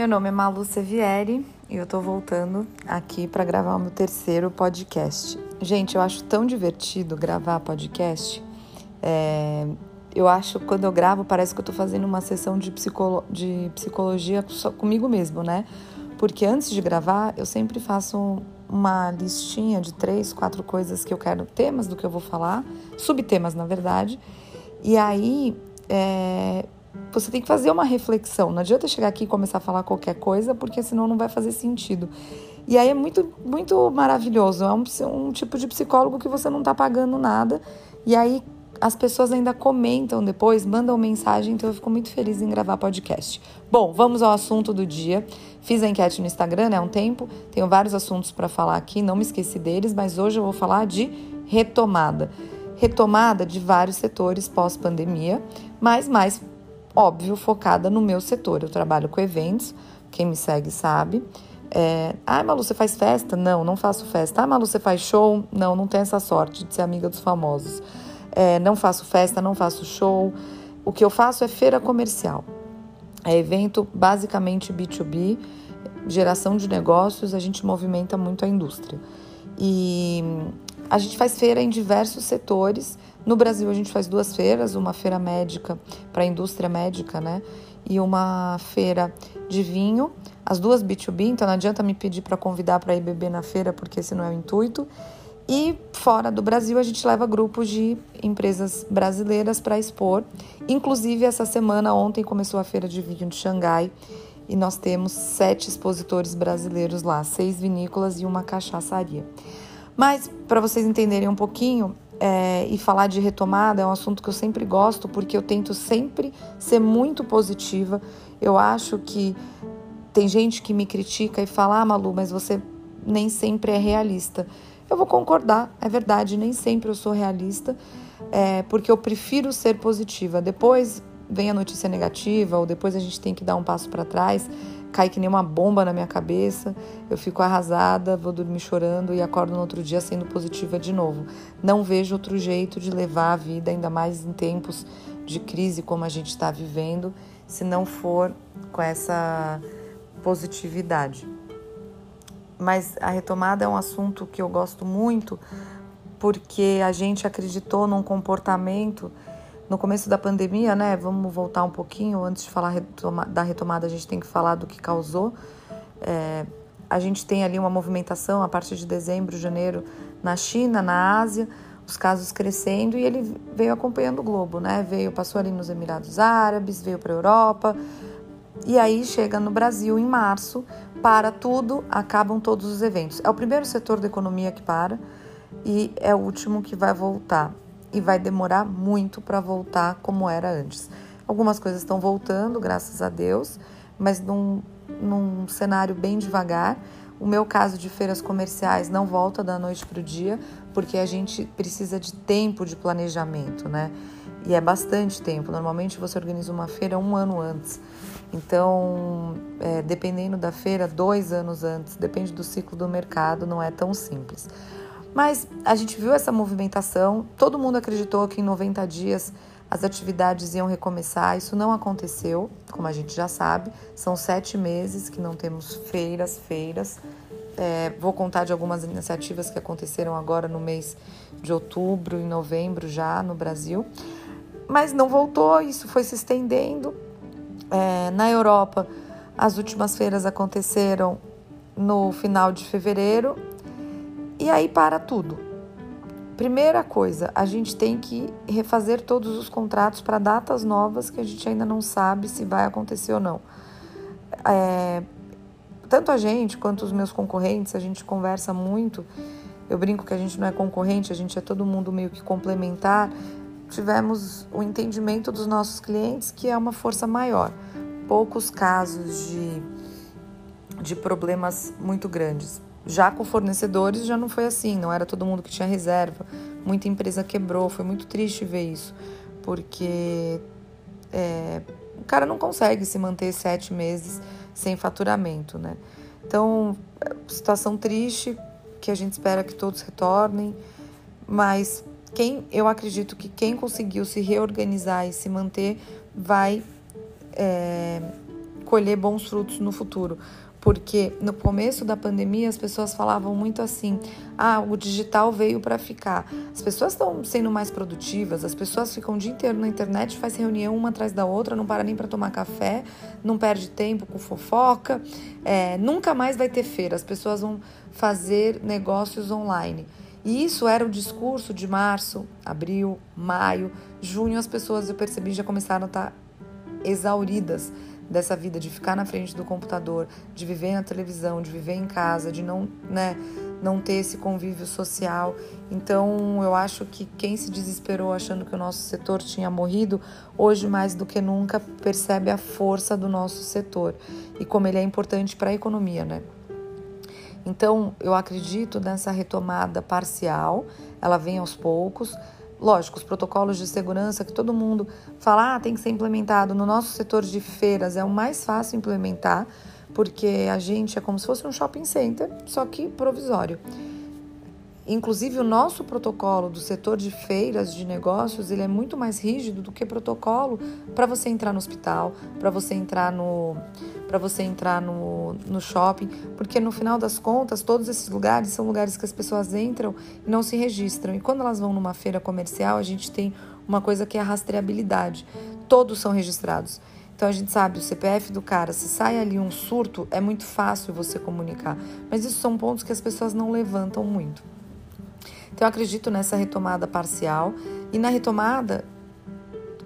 Meu nome é Malu Sevieri e eu tô voltando aqui para gravar o meu terceiro podcast. Gente, eu acho tão divertido gravar podcast. É, eu acho que quando eu gravo parece que eu tô fazendo uma sessão de, psicolo, de psicologia só comigo mesmo, né? Porque antes de gravar eu sempre faço uma listinha de três, quatro coisas que eu quero, temas do que eu vou falar, subtemas na verdade. E aí é, você tem que fazer uma reflexão. Não adianta chegar aqui e começar a falar qualquer coisa, porque senão não vai fazer sentido. E aí é muito, muito maravilhoso. É um, um tipo de psicólogo que você não está pagando nada. E aí as pessoas ainda comentam depois, mandam mensagem, então eu fico muito feliz em gravar podcast. Bom, vamos ao assunto do dia. Fiz a enquete no Instagram né, há um tempo, tenho vários assuntos para falar aqui, não me esqueci deles, mas hoje eu vou falar de retomada. Retomada de vários setores pós-pandemia, mas mais óbvio, focada no meu setor. Eu trabalho com eventos, quem me segue sabe. É, ah, Malu, você faz festa? Não, não faço festa. Ah, Malu, você faz show? Não, não tenho essa sorte de ser amiga dos famosos. É, não faço festa, não faço show. O que eu faço é feira comercial. É evento basicamente B2B, geração de negócios, a gente movimenta muito a indústria. E a gente faz feira em diversos setores no Brasil, a gente faz duas feiras: uma feira médica para a indústria médica, né? E uma feira de vinho, as duas B2B, então não adianta me pedir para convidar para ir beber na feira, porque esse não é o intuito. E fora do Brasil, a gente leva grupos de empresas brasileiras para expor. Inclusive, essa semana, ontem, começou a feira de vinho de Xangai e nós temos sete expositores brasileiros lá, seis vinícolas e uma cachaçaria. Mas, para vocês entenderem um pouquinho, é, e falar de retomada é um assunto que eu sempre gosto, porque eu tento sempre ser muito positiva. Eu acho que tem gente que me critica e fala: Ah, Malu, mas você nem sempre é realista. Eu vou concordar, é verdade, nem sempre eu sou realista, é, porque eu prefiro ser positiva. Depois vem a notícia negativa, ou depois a gente tem que dar um passo para trás cai que nem uma bomba na minha cabeça, eu fico arrasada, vou dormir chorando e acordo no outro dia sendo positiva de novo. Não vejo outro jeito de levar a vida, ainda mais em tempos de crise como a gente está vivendo, se não for com essa positividade. Mas a retomada é um assunto que eu gosto muito porque a gente acreditou num comportamento no começo da pandemia, né? Vamos voltar um pouquinho. Antes de falar retoma da retomada, a gente tem que falar do que causou. É, a gente tem ali uma movimentação a partir de dezembro, janeiro, na China, na Ásia, os casos crescendo e ele veio acompanhando o globo, né? Veio, passou ali nos Emirados Árabes, veio para a Europa e aí chega no Brasil em março, para tudo, acabam todos os eventos. É o primeiro setor da economia que para e é o último que vai voltar e vai demorar muito para voltar como era antes. Algumas coisas estão voltando, graças a Deus, mas num, num cenário bem devagar. O meu caso de feiras comerciais não volta da noite para o dia, porque a gente precisa de tempo de planejamento, né? E é bastante tempo. Normalmente você organiza uma feira um ano antes. Então, é, dependendo da feira, dois anos antes, depende do ciclo do mercado, não é tão simples. Mas a gente viu essa movimentação, todo mundo acreditou que em 90 dias as atividades iam recomeçar. Isso não aconteceu, como a gente já sabe. São sete meses que não temos feiras, feiras. É, vou contar de algumas iniciativas que aconteceram agora no mês de outubro e novembro já no Brasil. Mas não voltou, isso foi se estendendo. É, na Europa, as últimas feiras aconteceram no final de fevereiro e aí para tudo. Primeira coisa, a gente tem que refazer todos os contratos para datas novas que a gente ainda não sabe se vai acontecer ou não. É, tanto a gente quanto os meus concorrentes, a gente conversa muito. Eu brinco que a gente não é concorrente, a gente é todo mundo meio que complementar. Tivemos o entendimento dos nossos clientes que é uma força maior. Poucos casos de, de problemas muito grandes. Já com fornecedores já não foi assim, não era todo mundo que tinha reserva. Muita empresa quebrou, foi muito triste ver isso, porque é, o cara não consegue se manter sete meses sem faturamento, né? Então, situação triste, que a gente espera que todos retornem, mas quem eu acredito que quem conseguiu se reorganizar e se manter vai é, colher bons frutos no futuro. Porque no começo da pandemia as pessoas falavam muito assim: ah, o digital veio para ficar. As pessoas estão sendo mais produtivas, as pessoas ficam o dia inteiro na internet, faz reunião uma atrás da outra, não para nem para tomar café, não perde tempo com fofoca, é, nunca mais vai ter feira, as pessoas vão fazer negócios online. E isso era o discurso de março, abril, maio, junho, as pessoas eu percebi já começaram a estar tá exauridas dessa vida de ficar na frente do computador, de viver na televisão, de viver em casa, de não, né, não ter esse convívio social. Então, eu acho que quem se desesperou achando que o nosso setor tinha morrido, hoje mais do que nunca percebe a força do nosso setor e como ele é importante para a economia, né? Então, eu acredito nessa retomada parcial, ela vem aos poucos Lógico, os protocolos de segurança que todo mundo fala, ah, tem que ser implementado. No nosso setor de feiras é o mais fácil implementar, porque a gente é como se fosse um shopping center, só que provisório. Inclusive, o nosso protocolo do setor de feiras de negócios ele é muito mais rígido do que protocolo para você entrar no hospital, para você entrar no para você entrar no, no shopping, porque no final das contas, todos esses lugares são lugares que as pessoas entram e não se registram. E quando elas vão numa feira comercial, a gente tem uma coisa que é a rastreabilidade. Todos são registrados. Então a gente sabe o CPF do cara, se sai ali um surto, é muito fácil você comunicar. Mas isso são pontos que as pessoas não levantam muito. Então eu acredito nessa retomada parcial e na retomada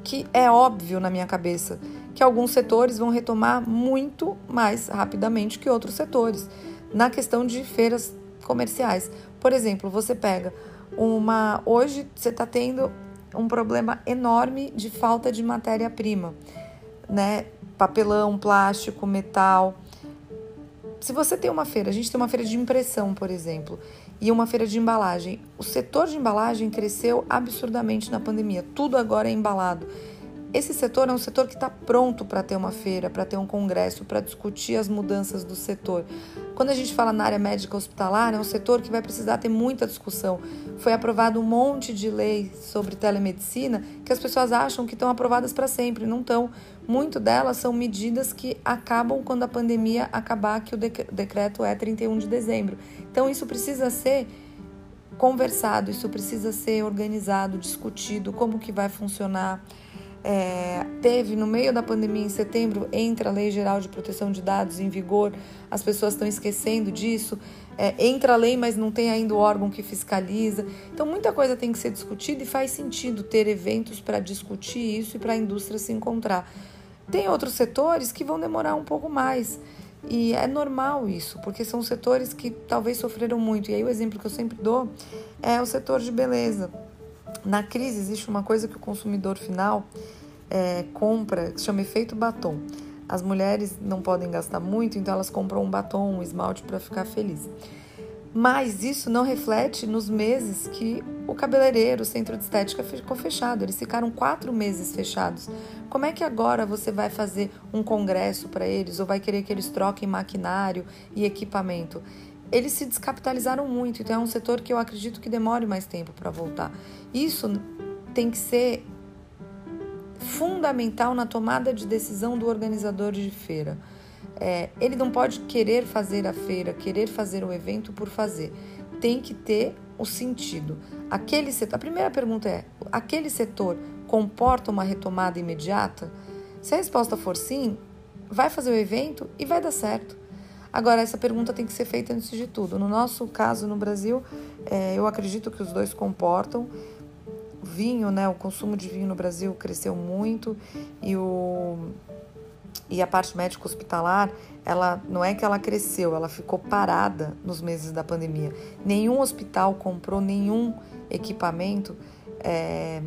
que é óbvio na minha cabeça que alguns setores vão retomar muito mais rapidamente que outros setores. Na questão de feiras comerciais, por exemplo, você pega uma hoje você está tendo um problema enorme de falta de matéria-prima, né? Papelão, plástico, metal. Se você tem uma feira, a gente tem uma feira de impressão, por exemplo, e uma feira de embalagem. O setor de embalagem cresceu absurdamente na pandemia. Tudo agora é embalado. Esse setor é um setor que está pronto para ter uma feira, para ter um congresso, para discutir as mudanças do setor. Quando a gente fala na área médica hospitalar, é um setor que vai precisar ter muita discussão. Foi aprovado um monte de leis sobre telemedicina que as pessoas acham que estão aprovadas para sempre, não estão. Muito delas são medidas que acabam quando a pandemia acabar, que o decreto é 31 de dezembro. Então isso precisa ser conversado, isso precisa ser organizado, discutido, como que vai funcionar é, teve no meio da pandemia, em setembro, entra a Lei Geral de Proteção de Dados em vigor, as pessoas estão esquecendo disso. É, entra a lei, mas não tem ainda o órgão que fiscaliza. Então, muita coisa tem que ser discutida e faz sentido ter eventos para discutir isso e para a indústria se encontrar. Tem outros setores que vão demorar um pouco mais. E é normal isso, porque são setores que talvez sofreram muito. E aí, o exemplo que eu sempre dou é o setor de beleza. Na crise existe uma coisa que o consumidor final é, compra, que se chama efeito batom. As mulheres não podem gastar muito, então elas compram um batom, um esmalte para ficar feliz. Mas isso não reflete nos meses que o cabeleireiro, o centro de estética ficou fechado. Eles ficaram quatro meses fechados. Como é que agora você vai fazer um congresso para eles ou vai querer que eles troquem maquinário e equipamento? Eles se descapitalizaram muito, então é um setor que eu acredito que demore mais tempo para voltar. Isso tem que ser fundamental na tomada de decisão do organizador de feira. É, ele não pode querer fazer a feira, querer fazer o evento por fazer. Tem que ter o sentido. Aquele setor, a primeira pergunta é: aquele setor comporta uma retomada imediata? Se a resposta for sim, vai fazer o evento e vai dar certo. Agora, essa pergunta tem que ser feita antes de tudo. No nosso caso, no Brasil, é, eu acredito que os dois comportam. Vinho, né? O consumo de vinho no Brasil cresceu muito e o e a parte médico hospitalar, ela não é que ela cresceu, ela ficou parada nos meses da pandemia. Nenhum hospital comprou nenhum equipamento é,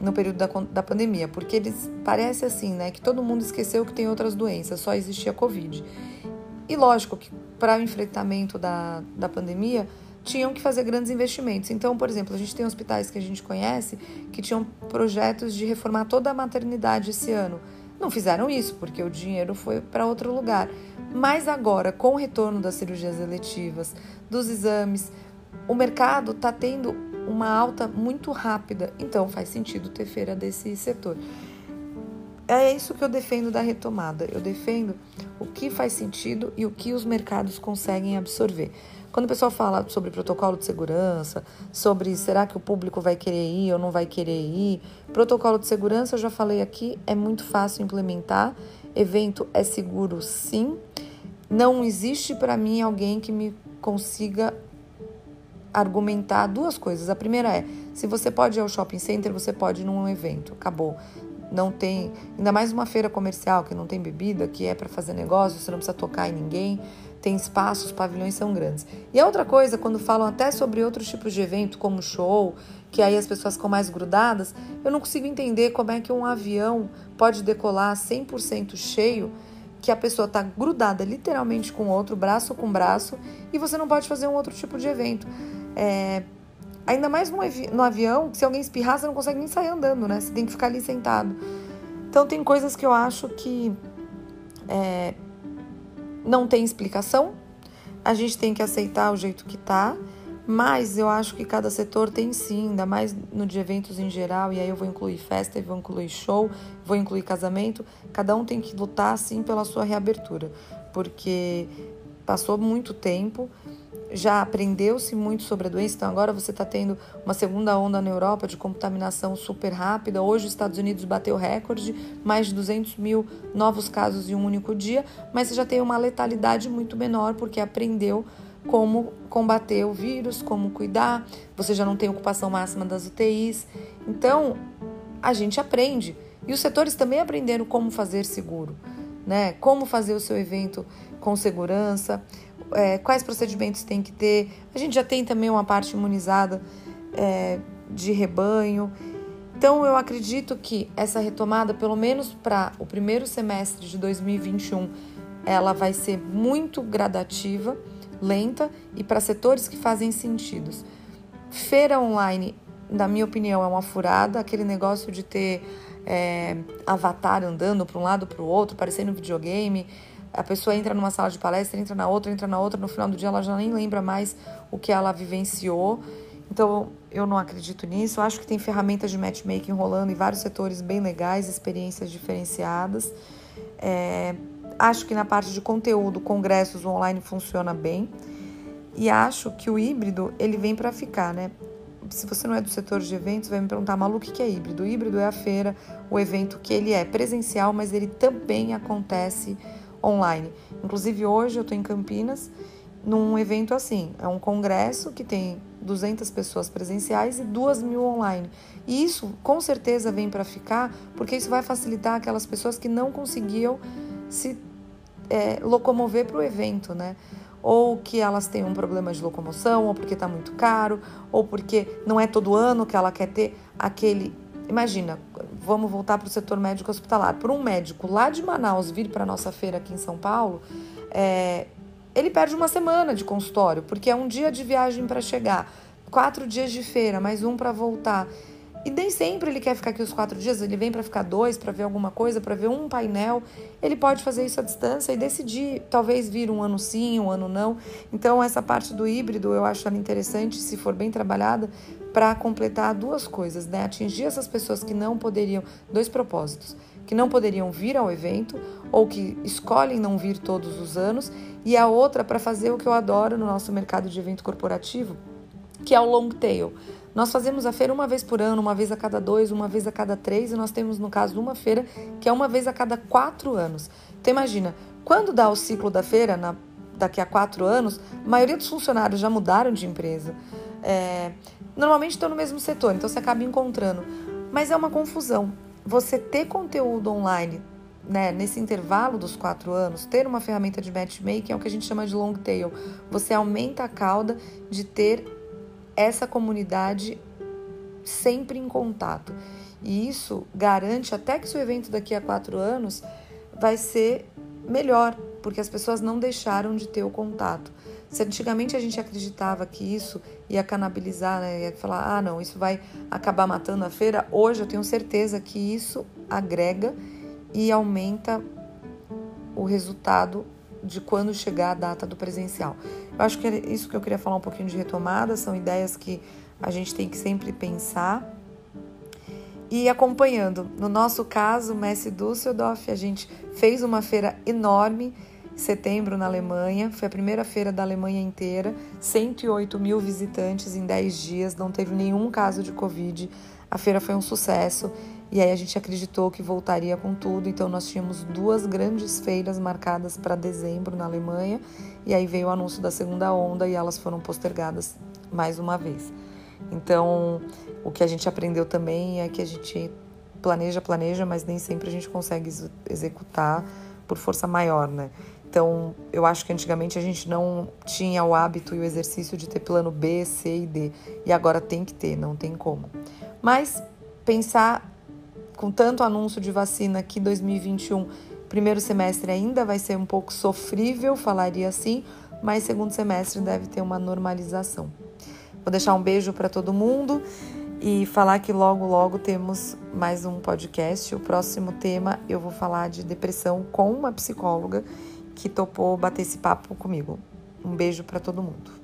no período da, da pandemia, porque eles parece assim, né, que todo mundo esqueceu que tem outras doenças, só existia Covid. E lógico que para o enfrentamento da, da pandemia tinham que fazer grandes investimentos. Então, por exemplo, a gente tem hospitais que a gente conhece que tinham projetos de reformar toda a maternidade esse ano. Não fizeram isso porque o dinheiro foi para outro lugar. Mas agora, com o retorno das cirurgias eletivas, dos exames, o mercado está tendo uma alta muito rápida. Então, faz sentido ter feira desse setor. É isso que eu defendo da retomada. Eu defendo o que faz sentido e o que os mercados conseguem absorver. Quando o pessoal fala sobre protocolo de segurança, sobre será que o público vai querer ir ou não vai querer ir, protocolo de segurança, eu já falei aqui, é muito fácil implementar. Evento é seguro, sim. Não existe para mim alguém que me consiga argumentar duas coisas. A primeira é: se você pode ir ao shopping center, você pode ir num evento. Acabou. Não tem, ainda mais uma feira comercial que não tem bebida, que é para fazer negócio, você não precisa tocar em ninguém tem espaço, os pavilhões são grandes. E a outra coisa, quando falam até sobre outros tipos de evento, como show, que aí as pessoas ficam mais grudadas, eu não consigo entender como é que um avião pode decolar 100% cheio, que a pessoa está grudada literalmente com o outro, braço com braço, e você não pode fazer um outro tipo de evento. É, ainda mais no, no avião, que se alguém espirrar, você não consegue nem sair andando, né? Você tem que ficar ali sentado. Então tem coisas que eu acho que é, não tem explicação, a gente tem que aceitar o jeito que tá, mas eu acho que cada setor tem sim, ainda mais no de eventos em geral, e aí eu vou incluir festa, vou incluir show, vou incluir casamento, cada um tem que lutar sim pela sua reabertura, porque passou muito tempo, já aprendeu-se muito sobre a doença, então agora você está tendo uma segunda onda na Europa de contaminação super rápida. Hoje os Estados Unidos bateu recorde, mais de 200 mil novos casos em um único dia, mas você já tem uma letalidade muito menor porque aprendeu como combater o vírus, como cuidar, você já não tem ocupação máxima das UTIs. Então, a gente aprende. E os setores também aprenderam como fazer seguro, né? Como fazer o seu evento com segurança é, quais procedimentos tem que ter. A gente já tem também uma parte imunizada é, de rebanho. Então, eu acredito que essa retomada, pelo menos para o primeiro semestre de 2021, ela vai ser muito gradativa, lenta e para setores que fazem sentidos. Feira online, na minha opinião, é uma furada, aquele negócio de ter é, avatar andando para um lado para o outro, parecendo um videogame. A pessoa entra numa sala de palestra, entra na outra, entra na outra, no final do dia ela já nem lembra mais o que ela vivenciou. Então, eu não acredito nisso. Acho que tem ferramentas de matchmaking rolando em vários setores bem legais, experiências diferenciadas. É, acho que na parte de conteúdo, congressos, online funciona bem. E acho que o híbrido, ele vem para ficar, né? Se você não é do setor de eventos, vai me perguntar, Malu, o que é híbrido? O híbrido é a feira, o evento que ele é presencial, mas ele também acontece online. Inclusive hoje eu estou em Campinas num evento assim, é um congresso que tem 200 pessoas presenciais e 2 mil online. E isso com certeza vem para ficar, porque isso vai facilitar aquelas pessoas que não conseguiam se é, locomover para o evento, né? Ou que elas têm um problema de locomoção, ou porque está muito caro, ou porque não é todo ano que ela quer ter aquele Imagina, vamos voltar para o setor médico hospitalar. Por um médico lá de Manaus vir para a nossa feira aqui em São Paulo, é, ele perde uma semana de consultório, porque é um dia de viagem para chegar, quatro dias de feira, mais um para voltar. E nem sempre ele quer ficar aqui os quatro dias, ele vem para ficar dois, para ver alguma coisa, para ver um painel. Ele pode fazer isso à distância e decidir, talvez vir um ano sim, um ano não. Então, essa parte do híbrido eu acho ela interessante, se for bem trabalhada, para completar duas coisas, né? Atingir essas pessoas que não poderiam, dois propósitos, que não poderiam vir ao evento ou que escolhem não vir todos os anos, e a outra para fazer o que eu adoro no nosso mercado de evento corporativo, que é o long tail. Nós fazemos a feira uma vez por ano, uma vez a cada dois, uma vez a cada três, e nós temos, no caso, uma feira que é uma vez a cada quatro anos. Então, imagina, quando dá o ciclo da feira, na, daqui a quatro anos, a maioria dos funcionários já mudaram de empresa. É, normalmente estão no mesmo setor, então você acaba encontrando. Mas é uma confusão. Você ter conteúdo online né, nesse intervalo dos quatro anos, ter uma ferramenta de matchmaking é o que a gente chama de long tail. Você aumenta a cauda de ter essa comunidade sempre em contato. E isso garante até que seu evento daqui a quatro anos vai ser melhor, porque as pessoas não deixaram de ter o contato. Se antigamente a gente acreditava que isso ia canabilizar, né, ia falar, ah, não, isso vai acabar matando a feira, hoje eu tenho certeza que isso agrega e aumenta o resultado de quando chegar a data do presencial. Eu acho que é isso que eu queria falar um pouquinho de retomada, são ideias que a gente tem que sempre pensar. e acompanhando. No nosso caso, Messi Düsseldorf, a gente fez uma feira enorme setembro na Alemanha. Foi a primeira feira da Alemanha inteira, 108 mil visitantes em 10 dias, não teve nenhum caso de Covid. A feira foi um sucesso e aí a gente acreditou que voltaria com tudo. Então nós tínhamos duas grandes feiras marcadas para dezembro na Alemanha e aí veio o anúncio da segunda onda e elas foram postergadas mais uma vez. Então, o que a gente aprendeu também é que a gente planeja, planeja, mas nem sempre a gente consegue executar por força maior, né? Então, eu acho que antigamente a gente não tinha o hábito e o exercício de ter plano B, C e D. E agora tem que ter, não tem como. Mas pensar com tanto anúncio de vacina que 2021, primeiro semestre ainda vai ser um pouco sofrível, falaria assim, mas segundo semestre deve ter uma normalização. Vou deixar um beijo para todo mundo e falar que logo, logo temos mais um podcast. O próximo tema eu vou falar de depressão com uma psicóloga que topou bater esse papo comigo. Um beijo para todo mundo.